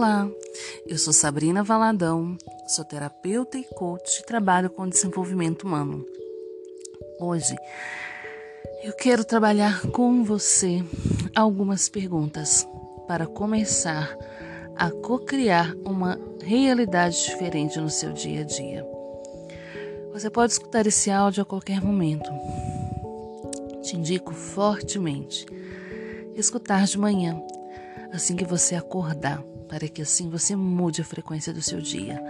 Olá, eu sou Sabrina Valadão, sou terapeuta e coach e trabalho com desenvolvimento humano. Hoje eu quero trabalhar com você algumas perguntas para começar a co-criar uma realidade diferente no seu dia a dia. Você pode escutar esse áudio a qualquer momento. Te indico fortemente escutar de manhã, assim que você acordar, para que assim você mude a frequência do seu dia,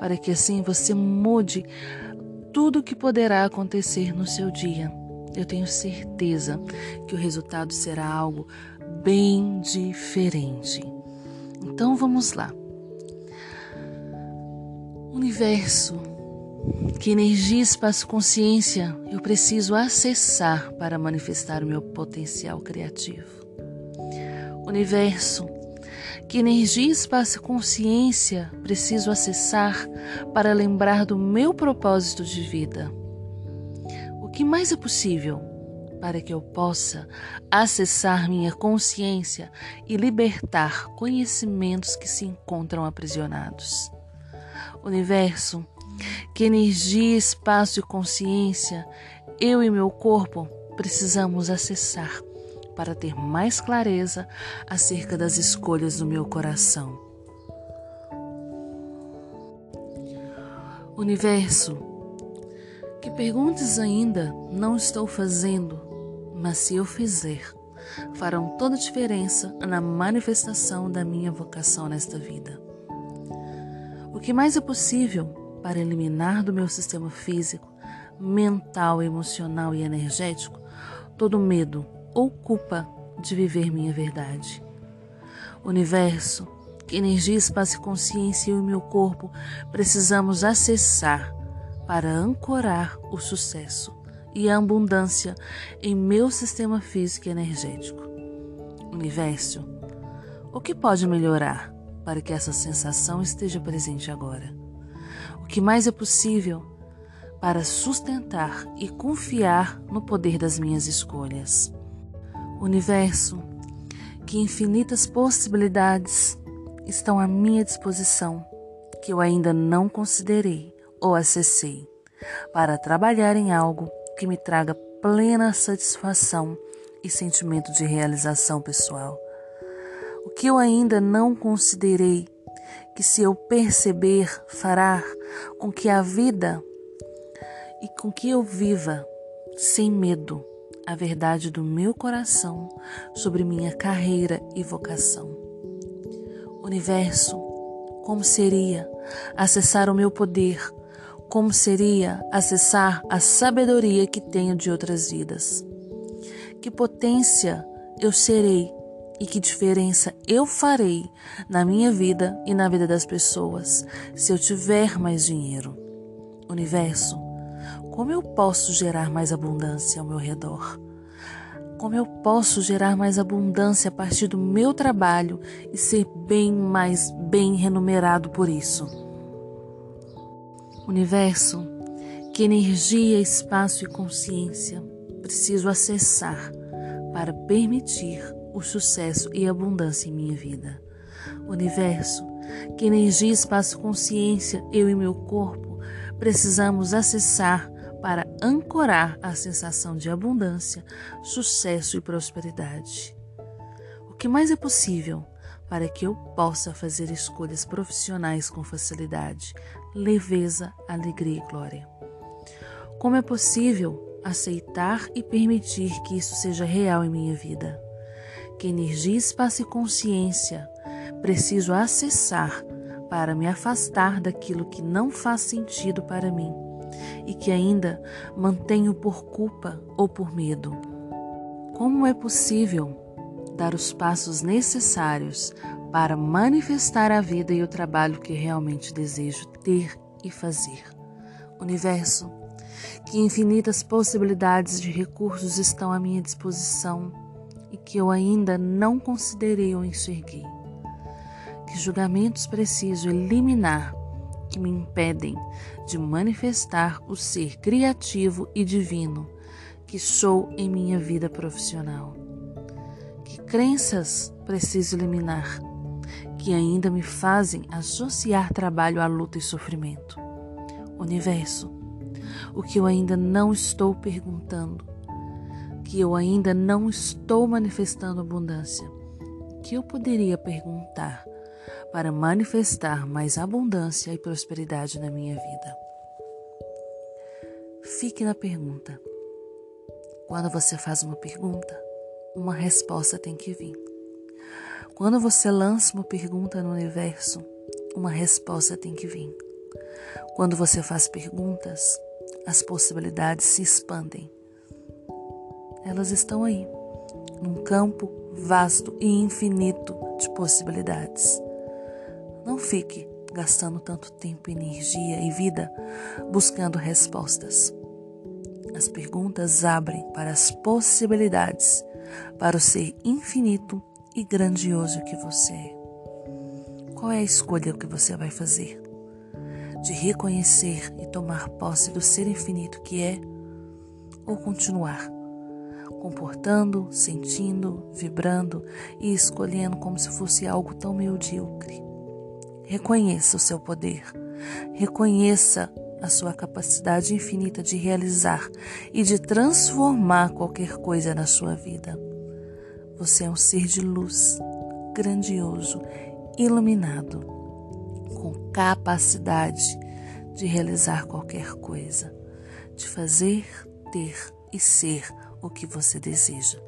para que assim você mude tudo o que poderá acontecer no seu dia. Eu tenho certeza que o resultado será algo bem diferente. Então vamos lá. Universo, que energia, espaço, consciência eu preciso acessar para manifestar o meu potencial criativo? Universo, que energia, espaço e consciência preciso acessar para lembrar do meu propósito de vida? O que mais é possível para que eu possa acessar minha consciência e libertar conhecimentos que se encontram aprisionados? Universo, que energia, espaço e consciência eu e meu corpo precisamos acessar para ter mais clareza acerca das escolhas do meu coração. Universo, que perguntas ainda não estou fazendo, mas se eu fizer, farão toda a diferença na manifestação da minha vocação nesta vida. O que mais é possível para eliminar do meu sistema físico, mental, emocional e energético todo medo, ou culpa de viver minha verdade. Universo, que energia, espaço e consciência eu meu corpo precisamos acessar para ancorar o sucesso e a abundância em meu sistema físico e energético. Universo, o que pode melhorar para que essa sensação esteja presente agora? O que mais é possível para sustentar e confiar no poder das minhas escolhas? Universo, que infinitas possibilidades estão à minha disposição que eu ainda não considerei ou acessei para trabalhar em algo que me traga plena satisfação e sentimento de realização pessoal. O que eu ainda não considerei que, se eu perceber, fará com que a vida e com que eu viva sem medo a verdade do meu coração sobre minha carreira e vocação. Universo, como seria acessar o meu poder? Como seria acessar a sabedoria que tenho de outras vidas? Que potência eu serei e que diferença eu farei na minha vida e na vida das pessoas se eu tiver mais dinheiro? Universo, como eu posso gerar mais abundância ao meu redor? Como eu posso gerar mais abundância a partir do meu trabalho e ser bem mais bem remunerado por isso? Universo, que energia, espaço e consciência preciso acessar para permitir o sucesso e abundância em minha vida? Universo, que energia, espaço e consciência eu e meu corpo precisamos acessar para ancorar a sensação de abundância, sucesso e prosperidade. O que mais é possível para que eu possa fazer escolhas profissionais com facilidade, leveza, alegria e glória? Como é possível aceitar e permitir que isso seja real em minha vida? Que energia, espaço e consciência preciso acessar para me afastar daquilo que não faz sentido para mim e que ainda mantenho por culpa ou por medo. Como é possível dar os passos necessários para manifestar a vida e o trabalho que realmente desejo ter e fazer? Universo, que infinitas possibilidades de recursos estão à minha disposição e que eu ainda não considerei ou enxerguei. Que julgamentos preciso eliminar que me impedem de manifestar o ser criativo e divino que sou em minha vida profissional. Que crenças preciso eliminar que ainda me fazem associar trabalho à luta e sofrimento. Universo, o que eu ainda não estou perguntando, que eu ainda não estou manifestando abundância, que eu poderia perguntar para manifestar mais abundância e prosperidade na minha vida. Fique na pergunta. Quando você faz uma pergunta, uma resposta tem que vir. Quando você lança uma pergunta no universo, uma resposta tem que vir. Quando você faz perguntas, as possibilidades se expandem. Elas estão aí, num campo vasto e infinito de possibilidades. Não fique gastando tanto tempo, energia e vida buscando respostas. As perguntas abrem para as possibilidades, para o ser infinito e grandioso que você é. Qual é a escolha que você vai fazer? De reconhecer e tomar posse do ser infinito que é, ou continuar comportando, sentindo, vibrando e escolhendo como se fosse algo tão medíocre? Reconheça o seu poder, reconheça a sua capacidade infinita de realizar e de transformar qualquer coisa na sua vida. Você é um ser de luz, grandioso, iluminado, com capacidade de realizar qualquer coisa, de fazer, ter e ser o que você deseja.